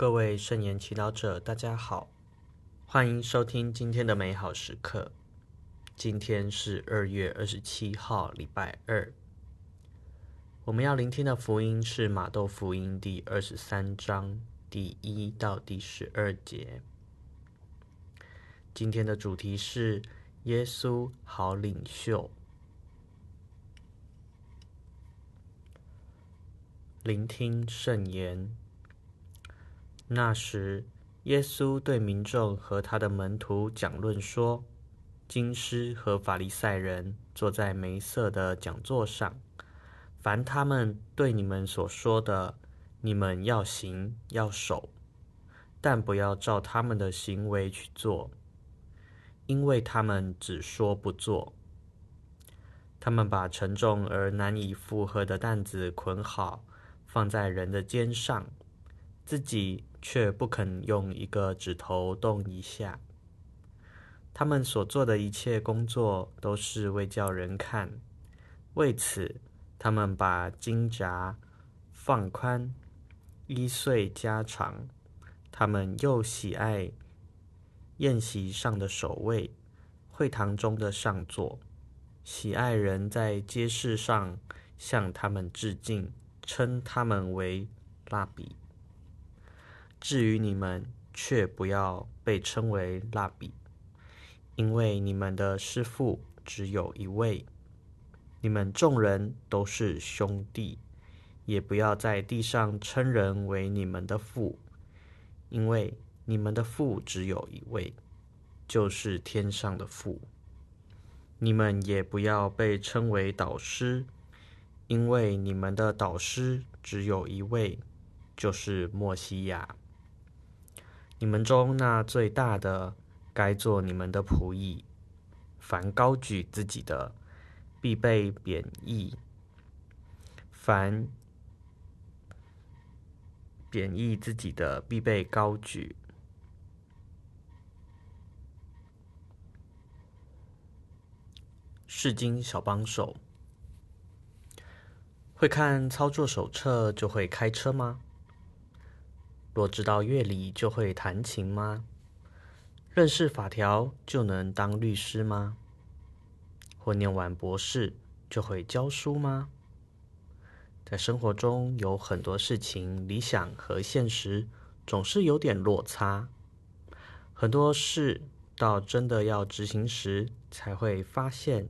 各位圣言祈祷者，大家好，欢迎收听今天的美好时刻。今天是二月二十七号，礼拜二。我们要聆听的福音是马窦福音第二十三章第一到第十二节。今天的主题是耶稣好领袖。聆听圣言。那时，耶稣对民众和他的门徒讲论说：“经师和法利赛人坐在梅瑟的讲座上，凡他们对你们所说的，你们要行要守，但不要照他们的行为去做，因为他们只说不做。他们把沉重而难以负荷的担子捆好，放在人的肩上，自己。”却不肯用一个指头动一下。他们所做的一切工作都是为叫人看。为此，他们把金闸放宽，衣繸加长。他们又喜爱宴席上的首位，会堂中的上座，喜爱人在街市上向他们致敬，称他们为蜡笔。至于你们，却不要被称为蜡笔，因为你们的师父只有一位。你们众人都是兄弟，也不要在地上称人为你们的父，因为你们的父只有一位，就是天上的父。你们也不要被称为导师，因为你们的导师只有一位，就是莫西亚。你们中那最大的，该做你们的仆役；凡高举自己的，必被贬义；凡贬义自己的，必被高举。试经小帮手，会看操作手册就会开车吗？若知道乐理就会弹琴吗？认识法条就能当律师吗？或念完博士就会教书吗？在生活中有很多事情，理想和现实总是有点落差。很多事到真的要执行时，才会发现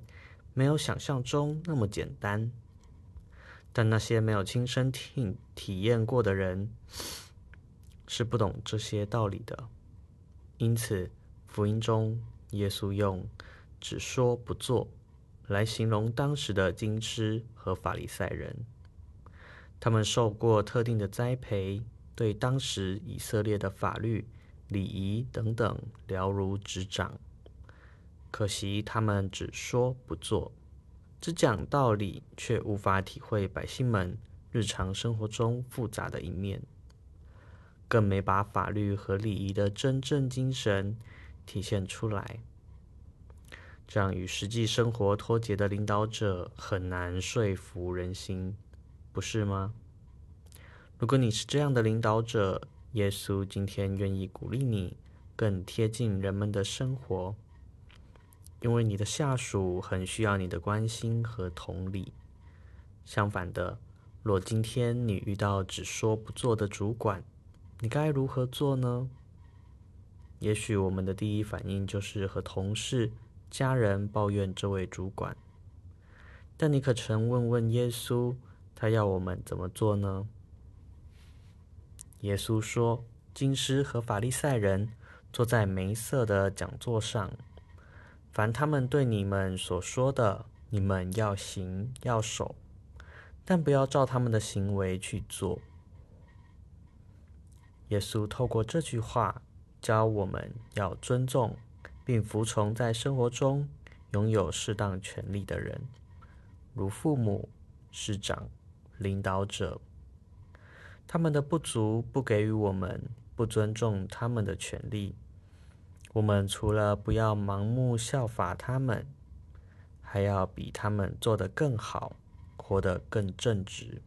没有想象中那么简单。但那些没有亲身体体验过的人，是不懂这些道理的，因此福音中耶稣用“只说不做”来形容当时的经师和法利赛人。他们受过特定的栽培，对当时以色列的法律、礼仪等等了如指掌。可惜他们只说不做，只讲道理，却无法体会百姓们日常生活中复杂的一面。更没把法律和礼仪的真正精神体现出来，这样与实际生活脱节的领导者很难说服人心，不是吗？如果你是这样的领导者，耶稣今天愿意鼓励你更贴近人们的生活，因为你的下属很需要你的关心和同理。相反的，若今天你遇到只说不做的主管，你该如何做呢？也许我们的第一反应就是和同事、家人抱怨这位主管。但你可曾问问耶稣，他要我们怎么做呢？耶稣说：“金师和法利赛人坐在梅瑟的讲座上，凡他们对你们所说的，你们要行要守，但不要照他们的行为去做。”耶稣透过这句话教我们要尊重并服从在生活中拥有适当权力的人，如父母、师长、领导者。他们的不足不给予我们不尊重他们的权利。我们除了不要盲目效法他们，还要比他们做得更好，活得更正直。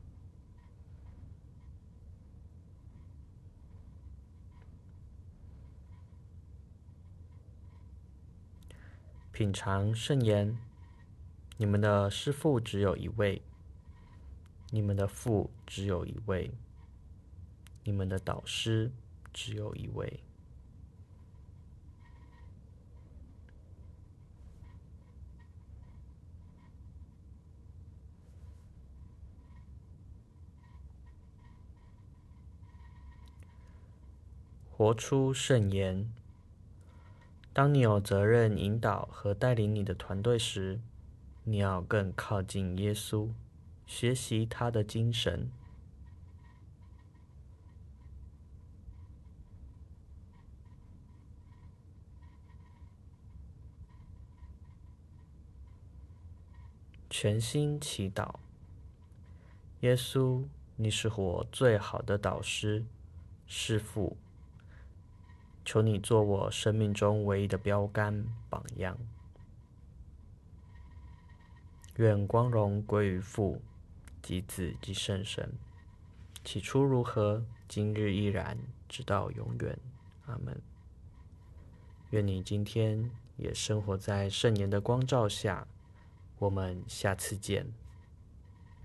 品尝圣言。你们的师父只有一位，你们的父只有一位，你们的导师只有一位。活出圣言。当你有责任引导和带领你的团队时，你要更靠近耶稣，学习他的精神。全心祈祷，耶稣，你是我最好的导师、师父。求你做我生命中唯一的标杆榜样。愿光荣归于父、及子、及圣神。起初如何，今日依然，直到永远。阿门。愿你今天也生活在圣言的光照下。我们下次见。